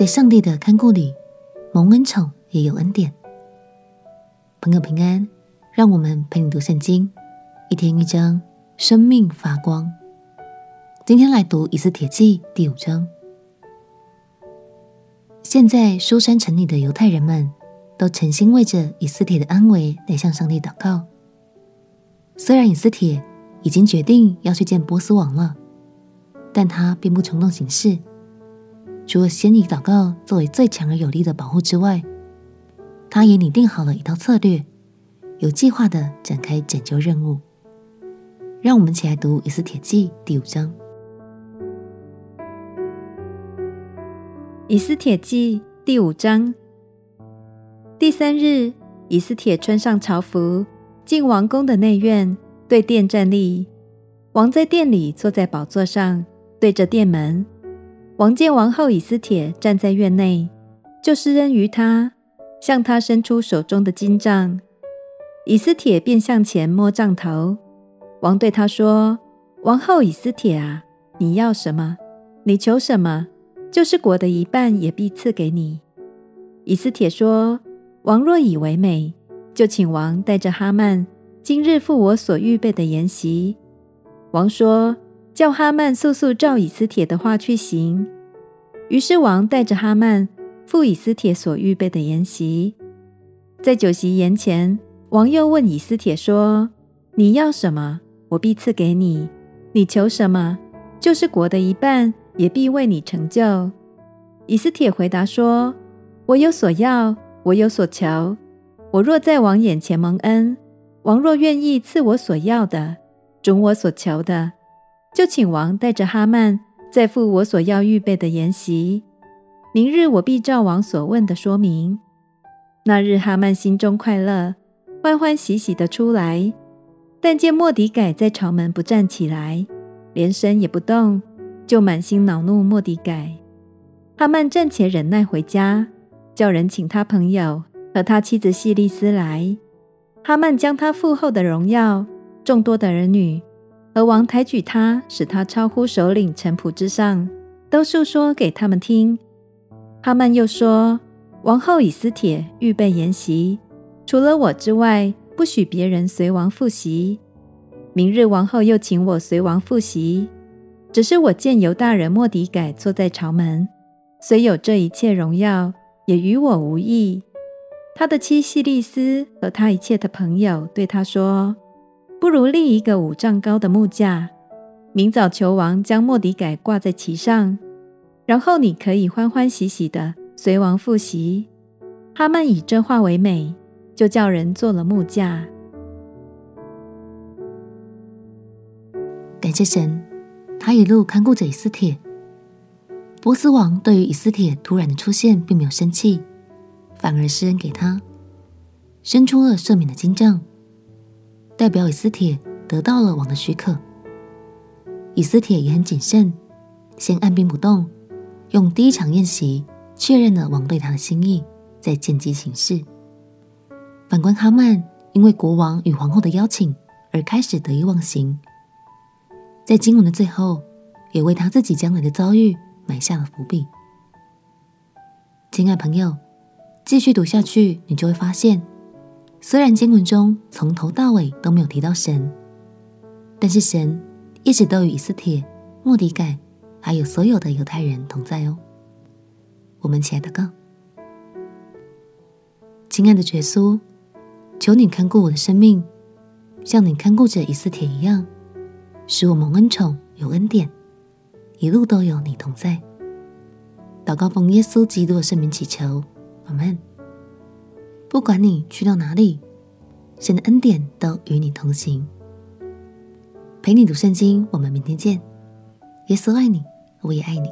在上帝的看顾里，蒙恩宠也有恩典。朋友平安，让我们陪你读圣经，一天一章，生命发光。今天来读以斯帖记第五章。现在书珊城里的犹太人们都诚心为着以斯帖的安危来向上帝祷告。虽然以斯帖已经决定要去见波斯王了，但他并不冲动行事。除了先以祷告作为最强而有力的保护之外，他也拟定好了一套策略，有计划地展开拯救任务。让我们一起来读以斯帖记第五章。以斯帖记第五章，第三日，以斯帖穿上朝服。进王宫的内院，对殿站立。王在殿里坐在宝座上，对着殿门。王见王后以斯帖站在院内，就施恩于她，向她伸出手中的金杖。以斯帖便向前摸杖头。王对她说：“王后以斯帖啊，你要什么？你求什么？就是国的一半也必赐给你。”以斯帖说：“王若以为美。”就请王带着哈曼今日赴我所预备的筵席。王说：“叫哈曼速速照以斯帖的话去行。”于是王带着哈曼赴以斯帖所预备的筵席。在酒席筵前，王又问以斯帖说：“你要什么，我必赐给你；你求什么，就是国的一半，也必为你成就。”以斯帖回答说：“我有所要，我有所求。”我若在王眼前蒙恩，王若愿意赐我所要的，准我所求的，就请王带着哈曼再赴我所要预备的筵席。明日我必照王所问的说明。那日哈曼心中快乐，欢欢喜喜地出来，但见莫迪改在朝门不站起来，连身也不动，就满心恼怒莫迪改。哈曼暂且忍耐回家，叫人请他朋友。和他妻子细利斯来，哈曼将他父后的荣耀、众多的儿女而王抬举他，使他超乎首领臣仆之上，都述说给他们听。哈曼又说：“王后以斯帖预备筵席，除了我之外，不许别人随王赴席。明日王后又请我随王赴席，只是我见犹大人莫迪改坐在朝门，虽有这一切荣耀，也与我无益。”他的妻细利斯和他一切的朋友对他说：“不如立一个五丈高的木架，明早球王将末底改挂在其上，然后你可以欢欢喜喜的随王复席。”哈曼以这话为美，就叫人做了木架。感谢神，他一路看顾着以斯帖。波斯王对于以斯帖突然的出现，并没有生气。反而施恩给他，伸出了赦免的金杖，代表以斯帖得到了王的许可。以斯帖也很谨慎，先按兵不动，用第一场宴席确认了王对他的心意，再见机行事。反观哈曼，因为国王与皇后的邀请而开始得意忘形，在经文的最后，也为他自己将来的遭遇埋下了伏笔。亲爱朋友。继续读下去，你就会发现，虽然经文中从头到尾都没有提到神，但是神一直都与以斯帖、莫底改，还有所有的犹太人同在哦。我们起来祷告，亲爱的耶稣，求你看顾我的生命，像你看顾着以斯帖一样，使我蒙恩宠有恩典，一路都有你同在。祷告奉耶稣基督的圣名祈求。阿门不管你去到哪里，神的恩典都与你同行，陪你读圣经。我们明天见。耶稣爱你，我也爱你。